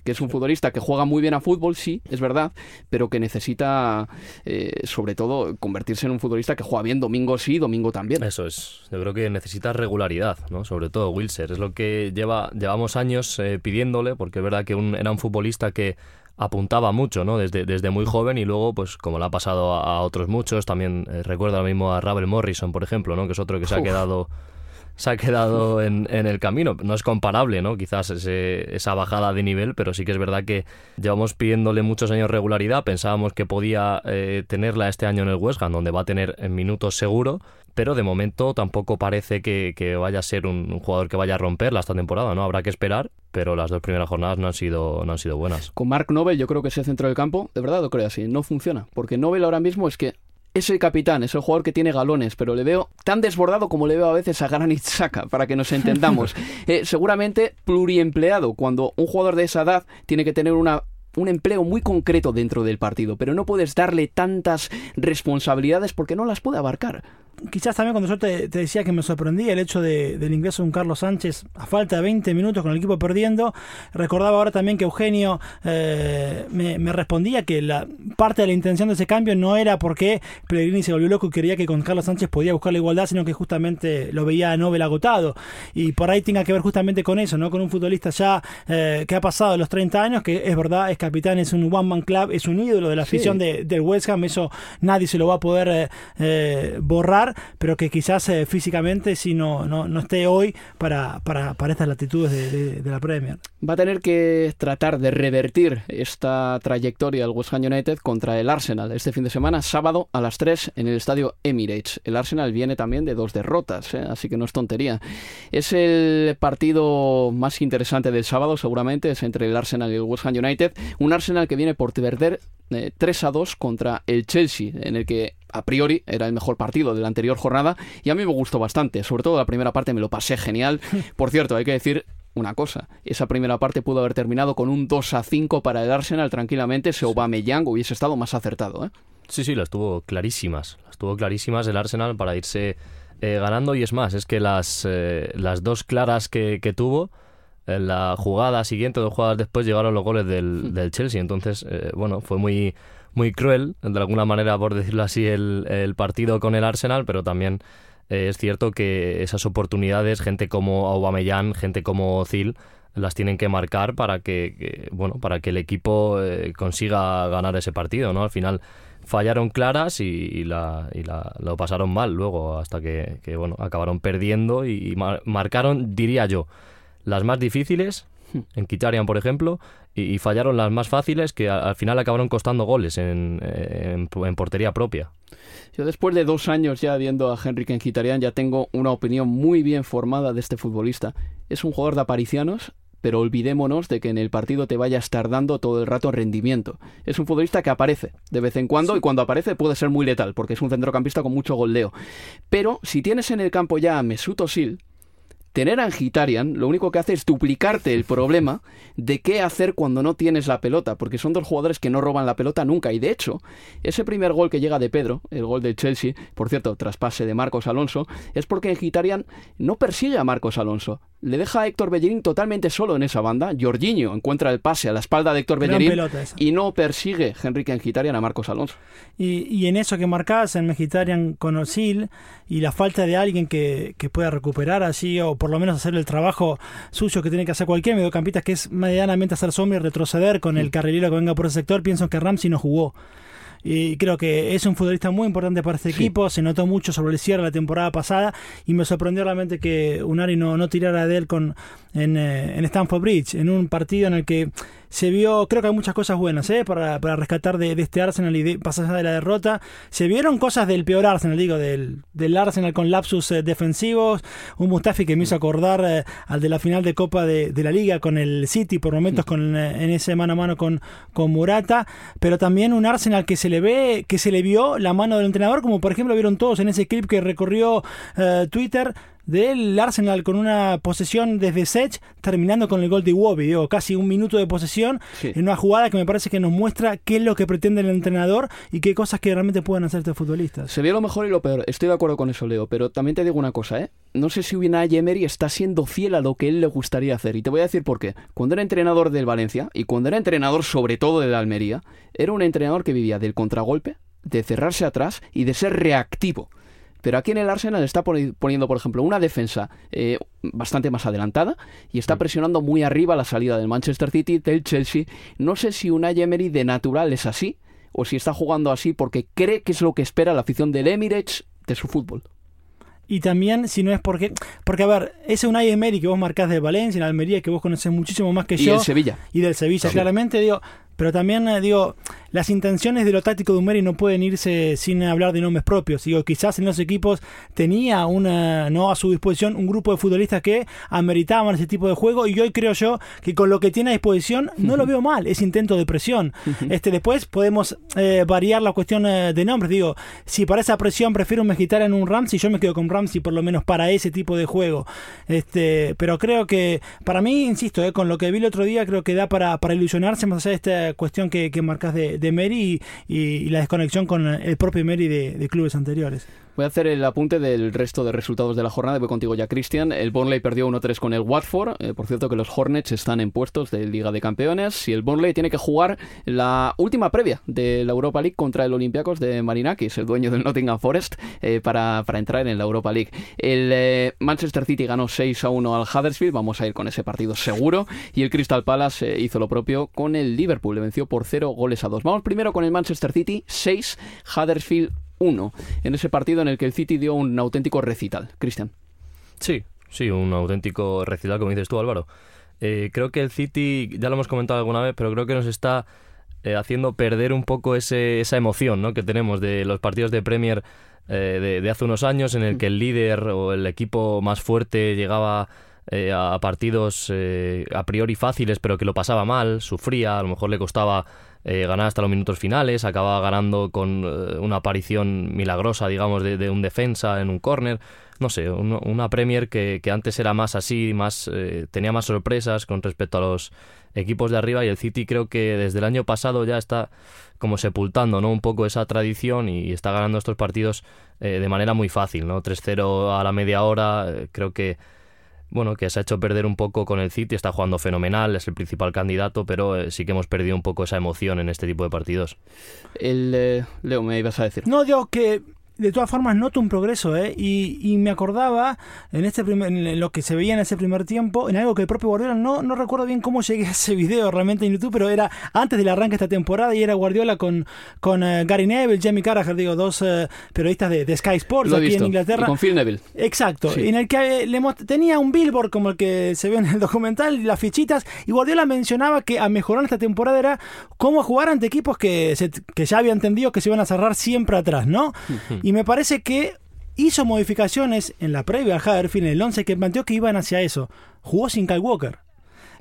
que es un futbolista que juega muy bien a fútbol, sí, es verdad, pero que necesita, eh, sobre todo, convertirse en un futbolista que juega bien domingo sí, domingo también. Eso es, yo creo que necesita regularidad, ¿no? Sobre todo Wilser, es lo que lleva, llevamos años eh, pidiéndole, porque es verdad que era un futbolista que apuntaba mucho, ¿no? Desde, desde muy joven y luego, pues como le ha pasado a, otros muchos, también eh, recuerdo ahora mismo a Ravel Morrison, por ejemplo, ¿no? Que es otro que se ha quedado se ha quedado en, en, el camino. No es comparable, ¿no? Quizás ese, esa bajada de nivel, pero sí que es verdad que llevamos pidiéndole muchos años regularidad. Pensábamos que podía eh, tenerla este año en el West Ham, donde va a tener en minutos seguro, pero de momento tampoco parece que, vaya a ser un, jugador que vaya a romperla esta temporada, ¿no? Habrá que esperar, pero las dos primeras jornadas no han sido, no han sido buenas. Con Mark Nobel yo creo que ese centro del campo, de verdad lo creo así, no funciona, porque Nobel ahora mismo es que es el capitán, es el jugador que tiene galones, pero le veo tan desbordado como le veo a veces a Granit Xhaka, para que nos entendamos. Eh, seguramente pluriempleado, cuando un jugador de esa edad tiene que tener una un empleo muy concreto dentro del partido, pero no puedes darle tantas responsabilidades porque no las puede abarcar quizás también cuando yo te, decía que me sorprendía el hecho de, del ingreso de un Carlos Sánchez a falta de 20 minutos con el equipo perdiendo, recordaba ahora también que Eugenio eh, me, respondía que la parte de la intención de ese cambio no era porque Pellegrini se volvió loco y quería que con Carlos Sánchez podía buscar la igualdad, sino que justamente lo veía a Nobel agotado. Y por ahí tenga que ver justamente con eso, ¿no? Con un futbolista ya eh, que ha pasado los 30 años, que es verdad, es capitán, es un one-man club, es un ídolo de la afición del West Ham, eso nadie se lo va a poder eh, borrar pero que quizás eh, físicamente si no, no, esté hoy para, para, para estas latitudes de, la Premier. Va a tener que tratar de revertir esta trayectoria del West Ham United contra el Arsenal este fin de semana, sábado a las 3 en el estadio Emirates. El Arsenal viene también de dos derrotas, ¿eh? así que no es tontería. Es el partido más interesante del sábado, seguramente, es entre el Arsenal y el West Ham United. Un Arsenal que viene por perder 3 eh, a 2 contra el Chelsea, en el que a priori era el mejor partido de la anterior jornada y a mí me gustó bastante, sobre todo la primera parte me lo pasé genial. Por cierto, hay que decir una cosa, esa primera parte pudo haber terminado con un 2 a 5 para el Arsenal tranquilamente, si Aubameyang hubiese estado más acertado, ¿eh? Sí, sí, las tuvo clarísimas, las tuvo clarísimas el Arsenal para irse eh, ganando y es más, es que las, eh, las dos claras que, que tuvo en la jugada siguiente, dos jugadas después, llegaron los goles del, del Chelsea. Entonces, eh, bueno, fue muy, muy cruel, de alguna manera, por decirlo así, el, el partido con el Arsenal, pero también eh, es cierto que esas oportunidades, gente como Aubameyang, gente como Zil, las tienen que marcar para que, bueno, para que el equipo eh, consiga ganar ese partido, ¿no? Al final fallaron claras y, la, y la, lo pasaron mal luego hasta que, que bueno, acabaron perdiendo y, marcaron, diría yo, las más difíciles, en Kitarian, por ejemplo, y, fallaron las más fáciles que al, final acabaron costando goles en, en, portería propia. Yo después de dos años ya viendo a Henrik Kitarian ya tengo una opinión muy bien formada de este futbolista. Es un jugador de aparicianos, pero olvidémonos de que en el partido te vaya a estar dando todo el rato rendimiento. Es un futbolista que aparece de vez en cuando y cuando aparece puede ser muy letal porque es un centrocampista con mucho goldeo. Pero si tienes en el campo ya a Mesut Özil, tener a Angitarian lo único que hace es duplicarte el problema de qué hacer cuando no tienes la pelota, porque son dos jugadores que no roban la pelota nunca. Y de hecho, ese primer gol que llega de Pedro, el gol del Chelsea, por cierto, traspase de Marcos Alonso, es porque Angitarian no persigue a Marcos Alonso le deja a Héctor Bellerín totalmente solo en esa banda. Jorginho encuentra el pase a la espalda de Héctor Bellerín y no persigue Henrique Mkhitaryan a Marcos Alonso. Y, en eso que marcás en Mkhitaryan con Osil y la falta de alguien que, pueda recuperar así o por lo menos hacer el trabajo suyo que tiene que hacer cualquier mediocampista que es medianamente hacer sombra y retroceder con el carrilero que venga por ese sector, pienso que Ramsey no jugó y creo que es un futbolista muy importante para este equipo. Se notó mucho sobre el cierre de la temporada pasada y me sorprendió realmente que Unari no, no tirara de él con, en, eh, en Stamford Bridge, en un partido en el que se vio, creo que hay muchas cosas buenas ¿eh? para, para rescatar de, este Arsenal y de, pasar de la derrota. Se vieron cosas del peor Arsenal, digo, del, del Arsenal con lapsus eh, defensivos. Un Mustafi que me hizo acordar eh, al de la final de Copa de, de, la Liga con el City, por momentos con, eh, en ese mano a mano con, con Murata. Pero también un Arsenal que se le ve, que se le vio la mano del entrenador, como por ejemplo vieron todos en ese clip que recorrió Twitter del Arsenal con una posesión desde Sech, terminando con el gol de Iwobi, digo, casi un minuto de posesión en una jugada que me parece que nos muestra qué es lo que pretende el entrenador y qué cosas que realmente pueden hacer estos futbolistas. Se vio lo mejor y lo peor, estoy de acuerdo con eso, Leo, pero también te digo una cosa, ¿eh? No sé si Unai Emery está siendo fiel a lo que él le gustaría hacer, y te voy a decir por qué. Cuando era entrenador del Valencia, y cuando era entrenador sobre todo del Almería, era un entrenador que vivía del contragolpe, de cerrarse atrás y de ser reactivo. Pero aquí en el Arsenal está poniendo, por ejemplo, una defensa eh, bastante más adelantada y está presionando muy arriba la salida del Manchester City, del Chelsea. No sé si una Emery de natural es así o si está jugando así porque cree que es lo que espera la afición del Emirates de su fútbol. Y también, si no es porque. Porque, a ver, ese Unai Emery que vos marcás de Valencia, en Almería, que vos conocés muchísimo más que yo. Y del Sevilla. Y del Sevilla, claramente, digo pero también eh, digo, las intenciones de lo táctico de Umeri no pueden irse sin hablar de nombres propios. Digo, quizás en los equipos tenía una, no a su disposición un grupo de futbolistas que ameritaban ese tipo de juego y hoy creo yo que con lo que tiene a disposición no lo veo mal, ese intento de presión. este Después podemos eh, variar la cuestión eh, de nombres. Digo, si para esa presión prefiero un en un Ramsey, yo me quedo con Ramsey por lo menos para ese tipo de juego. Este, pero creo que para mí, insisto, eh, con lo que vi el otro día, creo que da para, para ilusionarse más allá de cuestión que, que marcas de, de Mary y, la desconexión con el propio Mary de clubes anteriores. Voy a hacer el apunte del resto de resultados de la jornada. Voy contigo ya, Cristian. El Burnley perdió 1-3 con el Watford. Eh, por cierto, que los Hornets están en puestos de Liga de Campeones. Y el Burnley tiene que jugar la última previa de la Europa League contra el Olympiacos de Marinakis, el dueño del Nottingham Forest, eh, para, para, entrar en la Europa League. El eh, Manchester City ganó 6-1 al Huddersfield. Vamos a ir con ese partido seguro. Y el Crystal Palace hizo lo propio con el Liverpool. Le venció por 0 goles a 2. Vamos primero con el Manchester City 6, Huddersfield 1 en ese partido en el que el City dio un auténtico recital. Cristian. Sí, sí, un auténtico recital, como dices tú, Álvaro. Eh, creo que el City, ya lo hemos comentado alguna vez, pero creo que nos está eh, haciendo perder un poco ese, esa emoción ¿no? que tenemos de los partidos de Premier eh, de, hace unos años, en el que el líder o el equipo más fuerte llegaba a partidos a priori fáciles, pero que lo pasaba mal, sufría, a lo mejor le costaba eh, ganar hasta los minutos finales, acababa ganando con eh, una aparición milagrosa, digamos, de, un defensa en un córner. No sé, una Premier que, antes era más así, más eh, tenía más sorpresas con respecto a los equipos de arriba y el City creo que desde el año pasado ya está como sepultando ¿no? un poco esa tradición y está ganando estos partidos de manera muy fácil, ¿no? 3-0 a la media hora, creo que bueno, que se ha hecho perder un poco con el City, está jugando fenomenal, es el principal candidato, pero eh, sí que hemos perdido un poco esa emoción en este tipo de partidos. El, eh, Leo, me ibas a decir. No, yo que de todas formas noto un progreso, ¿eh? Y, y me acordaba en este primer, en lo que se veía en ese primer tiempo, en algo que el propio Guardiola, no, no recuerdo bien cómo llegué a ese video realmente en YouTube, pero era antes del arranque de esta temporada y era Guardiola con, con uh, Gary Neville, Jamie Carragher, digo, dos uh, periodistas de, de, Sky Sports aquí en Inglaterra. con Phil Neville. Exacto, en el que le tenía un billboard como el que se ve en el documental, las fichitas, y Guardiola mencionaba que a mejorar esta temporada era cómo jugar ante equipos que, se, que ya había entendido que se iban a cerrar siempre atrás, ¿no? y me parece que hizo modificaciones en la previa al Huddersfield en el 11 que planteó que iban hacia eso. Jugó sin Kyle Walker.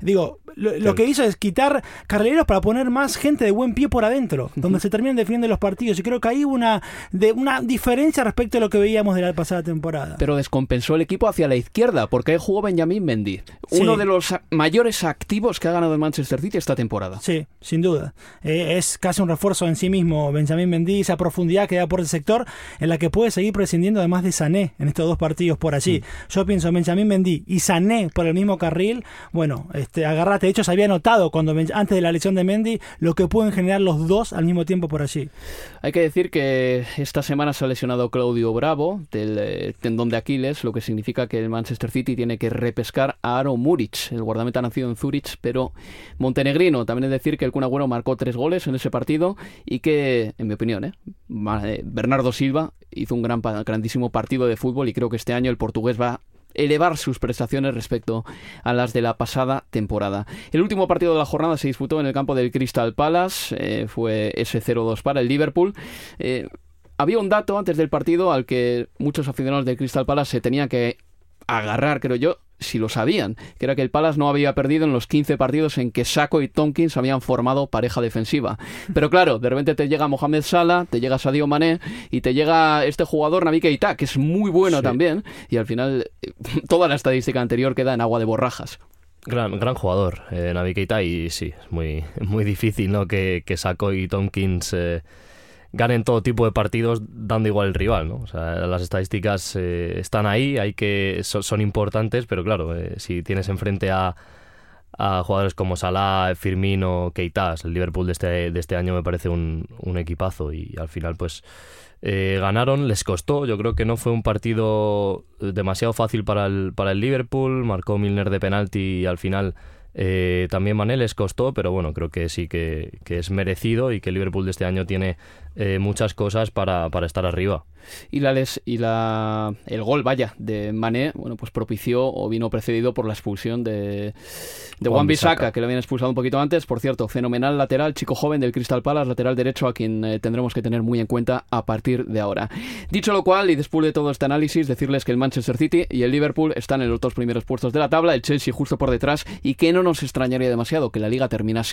Digo, lo, que hizo es quitar carrileros para poner más gente de buen pie por adentro, donde se terminan definiendo los partidos. Y creo que hay una, de, una diferencia respecto a lo que veíamos de la pasada temporada. Pero descompensó el equipo hacia la izquierda, porque ahí jugó Benjamín Mendy, uno de los mayores activos que ha ganado el Manchester City esta temporada. Sí, sin duda. Eh, es casi un refuerzo en sí mismo Benjamín Mendy, esa profundidad que da por el sector, en la que puede seguir prescindiendo además de Sané en estos dos partidos por allí. Yo pienso Benjamín Mendy y Sané por el mismo carril, bueno, este, agarrate. De hecho, se había notado cuando antes de la lesión de Mendy lo que pueden generar los dos al mismo tiempo por allí. Hay que decir que esta semana se ha lesionado Claudio Bravo del eh, tendón de Aquiles, lo que significa que el Manchester City tiene que repescar a Aro Muric, el guardameta nacido en Zurich, pero montenegrino. También es decir que el Kun Agüero marcó tres goles en ese partido y que, en mi opinión, eh, eh, Bernardo Silva hizo un gran, grandísimo partido de fútbol y creo que este año el portugués va elevar sus prestaciones respecto a las de la pasada temporada. El último partido de la jornada se disputó en el campo del Crystal Palace, eh, fue ese 0-2 para el Liverpool. Eh, había un dato antes del partido al que muchos aficionados del Crystal Palace se tenían que agarrar, creo yo, si lo sabían, que era que el Palace no había perdido en los 15 partidos en que Saco y Tompkins habían formado pareja defensiva. Pero claro, de repente te llega Mohamed Salah, te llega Sadio Mané y te llega este jugador Navi Keita, que es muy bueno también, y al final eh, toda la estadística anterior queda en agua de borrajas. Gran, gran jugador, eh, Navi Keita, y sí, es muy, muy difícil ¿no? que, que Saco y Tompkins... Eh, ganen todo tipo de partidos dando igual el rival, ¿no? O sea, las estadísticas eh, están ahí, hay que son, importantes, pero claro, eh, si tienes enfrente a, a jugadores como Salah, Firmino, Keita, el Liverpool de este, de este año me parece un, un equipazo y al final pues eh, ganaron, les costó, yo creo que no fue un partido demasiado fácil para el, para el Liverpool, marcó Milner de penalti y al final también Mané les costó, pero bueno, creo que sí que, que, es merecido y que Liverpool de este año tiene eh, muchas cosas para, para estar arriba. Y, la y la, el gol, vaya, de Mané, bueno, pues propició o vino precedido por la expulsión de, de Juan que lo habían expulsado un poquito antes. Por cierto, fenomenal lateral, chico joven del Crystal Palace, lateral derecho, a quien eh, tendremos que tener muy en cuenta a partir de ahora. Dicho lo cual, y después de todo este análisis, decirles que el Manchester City y el Liverpool están en los dos primeros puestos de la tabla, el Chelsea justo por detrás, y que no nos extrañaría demasiado que la liga terminase.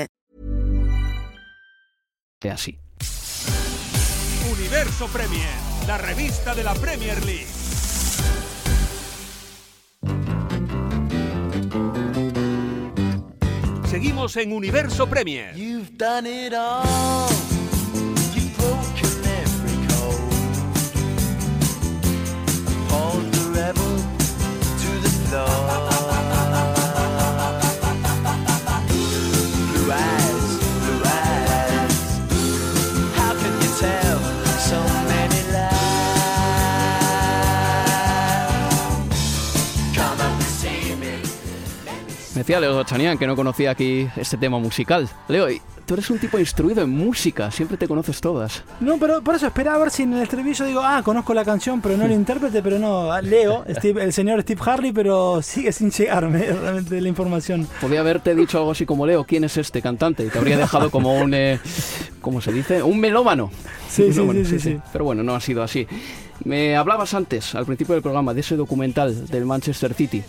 Así. Universo Premier, la revista de la Premier League. Seguimos en Universo Premier. You've done it all. Decía Leo Chanian que no conocía aquí este tema musical. Leo, tú eres un tipo instruido en música, siempre te conoces todas. No, pero por eso esperaba a ver si en el estribillo digo, ah, conozco la canción, pero no el intérprete, pero no, Leo, Steve- el señor Steve Harley, pero sigue sin llegarme realmente la información. Podría haberte dicho algo así como Leo, ¿quién es este cantante? Y te habría dejado como un, eh, ¿cómo se dice? Un melómano. Sí, sí, Melómano, sí, sí, sí. Pero bueno, no ha sido así. Me hablabas antes, al principio del programa, de ese documental del Manchester City.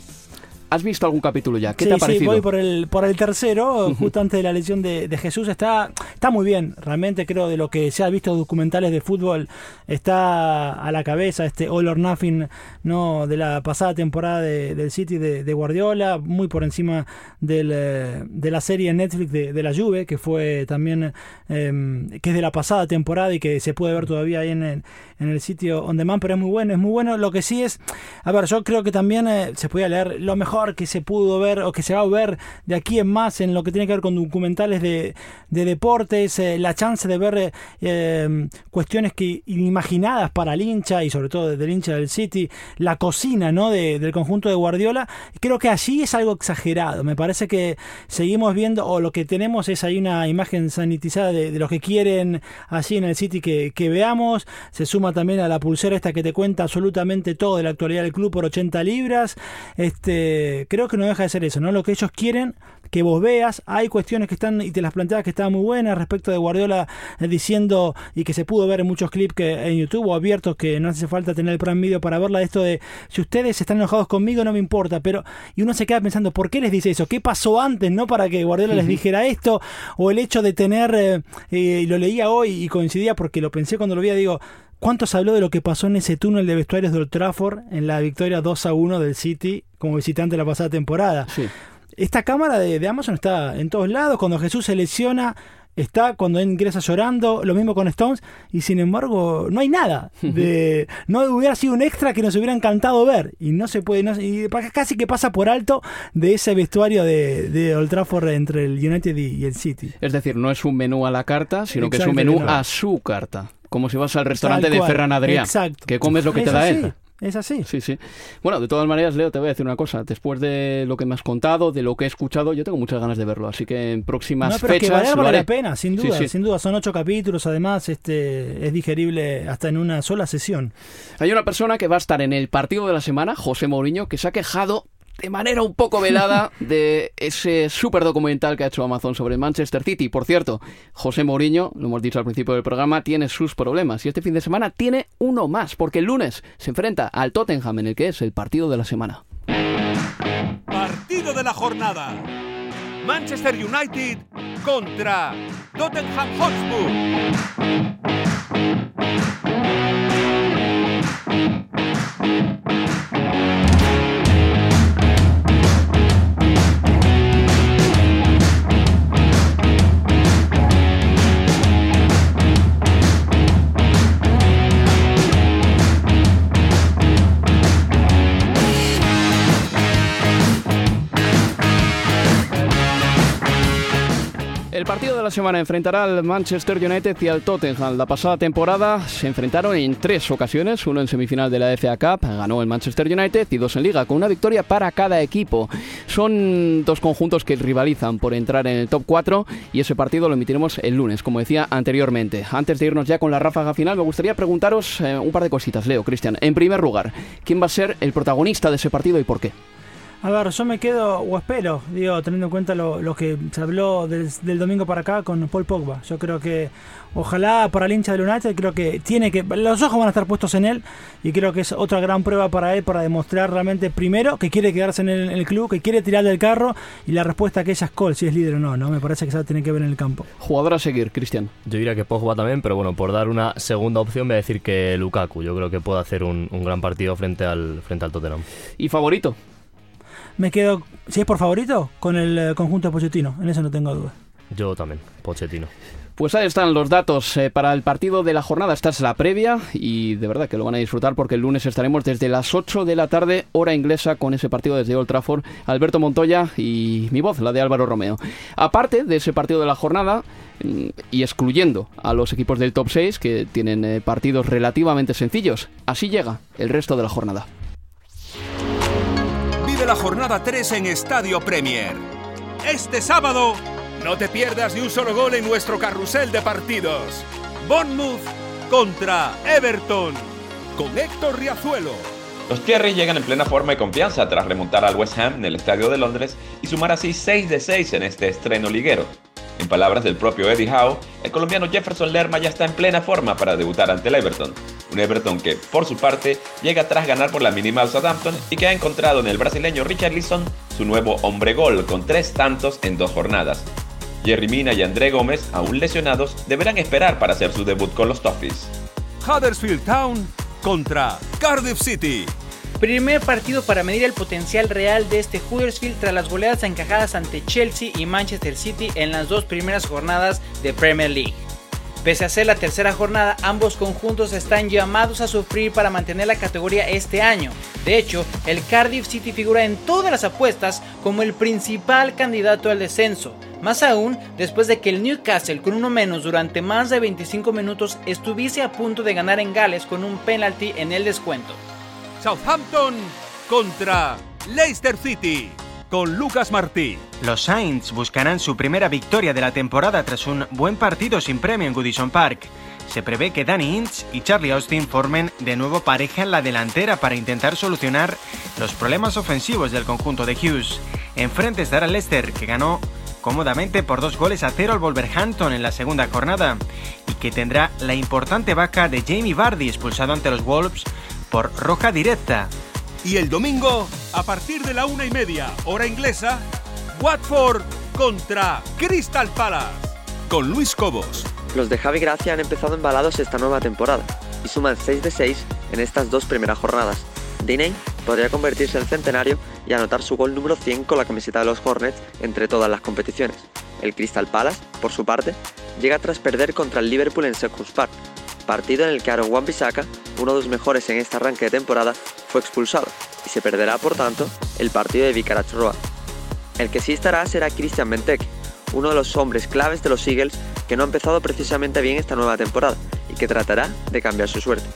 ¿Has visto algún capítulo ya? ¿Qué sí, te ha sí, voy por el, por el tercero, justo antes de la lesión de, de Jesús. Está, está muy bien, realmente creo de lo que se ha visto documentales de fútbol, está a la cabeza este All or Nothing no de la pasada temporada de- del City de, de Guardiola, muy por encima del, eh, de la serie en Netflix de, de la Juve, que fue también, eh, que es de la pasada temporada y que se puede ver todavía ahí en el, en el sitio on demand, pero es muy bueno, es muy bueno. Lo que sí es, a ver, yo creo que también eh, se podía leer lo mejor que se pudo ver o que se va a ver de aquí en más en lo que tiene que ver con documentales de, de deportes, eh, la chance de ver eh, eh, cuestiones que inimaginadas para el hincha y sobre todo del hincha del City, la cocina ¿no? de- del conjunto de Guardiola, creo que allí es algo exagerado. Me parece que seguimos viendo, o lo que tenemos es ahí una imagen sanitizada de, de lo que quieren allí en el City que, que veamos. Se suma también a la pulsera esta que te cuenta absolutamente todo de la actualidad del club por 80 libras. Este, creo que no deja de ser eso, ¿no? Lo que ellos quieren que vos veas. Hay cuestiones que están, y te las planteas que estaban muy buenas respecto de Guardiola eh, diciendo, y que se pudo ver en muchos clips que en YouTube o abiertos, que no hace falta tener el Prime Video para verla, esto de si ustedes están enojados conmigo no me importa, pero y uno se queda pensando, ¿por qué les dice eso? ¿Qué pasó antes, no? Para que Guardiola les dijera esto, o el hecho de tener, eh, eh, y lo leía hoy y coincidía porque lo pensé cuando lo vi, digo, ¿Cuánto se habló de lo que pasó en ese túnel de vestuarios de Old Trafford en la victoria 2 a 1 del City como visitante la pasada temporada? Esta cámara de, de Amazon está en todos lados. Cuando Jesús se lesiona, está cuando él ingresa llorando. Lo mismo con Stones. Y sin embargo, no hay nada. De, no hubiera sido un extra que nos hubiera encantado ver. Y no se puede. no- y casi que pasa por alto de ese vestuario de, de Old Trafford entre el United y, el City. Es decir, no es un menú a la carta, sino que es un menú a su carta. Como si vas al restaurante de. Ferran Adrià, Exacto. que comes lo que Es te da así, él. Es así. Sí, sí. Bueno, de todas maneras, Leo, te voy a decir una cosa. Después de lo que me has contado, de lo que he escuchado, yo tengo muchas ganas de verlo. Así que en próximas No, pero es fechas que vale, vale la pena, sin Sí, duda, sí. sin duda. Son ocho capítulos, además este es digerible hasta en una sola sesión. Hay una persona que va a estar en el partido de la semana, José Mourinho, que se ha quejado de manera un poco velada de ese súper documental que ha hecho Amazon sobre Manchester City. Por cierto, José Mourinho, lo hemos dicho al principio del programa, tiene sus problemas y este fin de semana tiene uno más, porque el lunes se enfrenta al Tottenham en el que es el partido de la semana. Partido de la jornada. Manchester United contra Tottenham Hotspur. El partido de la semana enfrentará al Manchester United y al Tottenham. La pasada temporada se enfrentaron en tres ocasiones, uno en semifinal de la FA Cup, ganó el Manchester United y dos en liga, con una victoria para cada equipo. Son dos conjuntos que rivalizan por entrar en el top 4 y ese partido lo emitiremos el lunes, como decía anteriormente. Antes de irnos ya con la ráfaga final, me gustaría preguntaros eh, un par de cositas, Leo, Cristian. En primer lugar, ¿quién va a ser el protagonista de ese partido y por qué? A ver, yo me quedo o espero, digo, teniendo en cuenta lo, que se habló del, domingo para acá con Paul Pogba. Yo creo que, ojalá para el hincha del United, creo que tiene que. Los ojos van a estar puestos en él y creo que es otra gran prueba para él para demostrar realmente, primero, que quiere quedarse en el, club, que quiere tirar del carro y la respuesta que ella es Cole, si es líder o no, ¿no? Me parece que se va a tener que ver en el campo. Jugador a seguir, Cristian. Yo diría que Pogba también, pero bueno, por dar una segunda opción, voy a decir que Lukaku. Yo creo que puede hacer un, un gran partido frente al, frente al Tottenham. ¿Y favorito? Me quedo, si es por favorito, con el eh, conjunto de Pochettino. En eso no tengo duda. Yo también, Pochettino. Pues ahí están los datos eh, para el partido de la jornada. Esta es la previa y de verdad que lo van a disfrutar porque el lunes estaremos desde las 8 de la tarde, hora inglesa, con ese partido desde Old Trafford. Alberto Montoya y mi voz, la de Álvaro Romeo. Aparte de ese partido de la jornada mm, y excluyendo a los equipos del top 6 que tienen eh, partidos relativamente sencillos, así llega el resto de la jornada la jornada 3 en Estadio Premier. Este sábado, no te pierdas ni un solo gol en nuestro carrusel de partidos. Bournemouth contra Everton, con Héctor Riazuelo. Los Cherries llegan en plena forma y confianza tras remontar al West Ham en el Estadio de Londres y sumar así 6 de 6 en este estreno liguero. En palabras del propio Eddie Howe, el colombiano Jefferson Lerma ya está en plena forma para debutar ante el Everton. Un Everton que, por su parte, llega tras ganar por la mínima al Southampton y que ha encontrado en el brasileño Richard Lisson su nuevo hombre gol con tres tantos en dos jornadas. Jerry Mina y André Gómez, aún lesionados, deberán esperar para hacer su debut con los Toffees. Huddersfield Town contra Cardiff City. Primer partido para medir el potencial real de este Huddersfield tras las goleadas encajadas ante Chelsea y Manchester City en las dos primeras jornadas de Premier League. Pese a ser la tercera jornada, ambos conjuntos están llamados a sufrir para mantener la categoría este año. De hecho, el Cardiff City figura en todas las apuestas como el principal candidato al descenso. Más aún, después de que el Newcastle con uno menos durante más de 25 minutos estuviese a punto de ganar en Gales con un penalti en el descuento. Southampton contra Leicester City con Lucas Martí. Los Saints buscarán su primera victoria de la temporada tras un buen partido sin premio en Goodison Park. Se prevé que Danny Inch y Charlie Austin formen de nuevo pareja en la delantera para intentar solucionar los problemas ofensivos del conjunto de Hughes. Enfrente estará Leicester, que ganó cómodamente por dos goles a cero al Wolverhampton en la segunda jornada y que tendrá la importante vaca de Jamie Vardy expulsado ante los Wolves por roja directa. Y el domingo, a partir de la una y media, hora inglesa, Watford contra Crystal Palace, con Luis Cobos. Los de Javi Gracia han empezado embalados esta nueva temporada y suman 6 de 6 en estas dos primeras jornadas. Diney podría convertirse en centenario y anotar su gol número 100 con la camiseta de los Hornets entre todas las competiciones. El Crystal Palace, por su parte, llega tras perder contra el Liverpool en Selhurst Park partido en el que Aaron Wan-Bissaka, uno de los mejores en este arranque de temporada, fue expulsado y se perderá por tanto el partido de Vicarach Roa. El que sí estará será Christian Benteke, uno de los hombres claves de los Eagles que no ha empezado precisamente bien esta nueva temporada y que tratará de cambiar su suerte.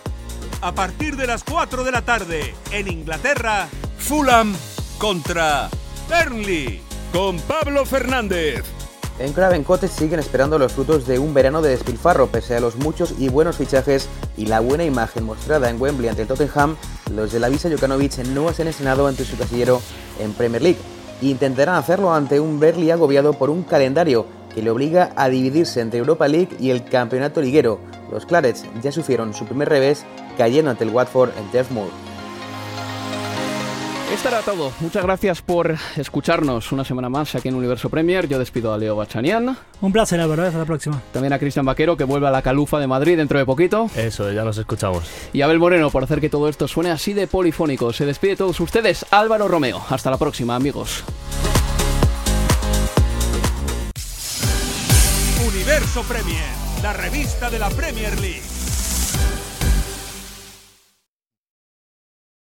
A partir de las 4 de la tarde en Inglaterra, Fulham contra Burnley con Pablo Fernández. En Craven Cottage siguen esperando los frutos de un verano de despilfarro, pese a los muchos y buenos fichajes y la buena imagen mostrada en Wembley ante Tottenham, los de la Visa Jokanovic no se han estrenado ante su casillero en Premier League. Intentarán hacerlo ante un Berly agobiado por un calendario que le obliga a dividirse entre Europa League y el campeonato liguero. Los Clarets ya sufrieron su primer revés cayendo ante el Watford en Jeff Moore. Esto era todo. Muchas gracias por escucharnos una semana más aquí en Universo Premier. Yo despido a Leo Bachanian. Un placer, la verdad. Hasta la próxima. También a Cristian Vaquero, que vuelve a la Calufa de Madrid dentro de poquito. Eso, ya nos escuchamos. Y a Abel Moreno, por hacer que todo esto suene así de polifónico. Se despide todos ustedes, Álvaro Romeo. Hasta la próxima, amigos. Universo Premier, la revista de la Premier League.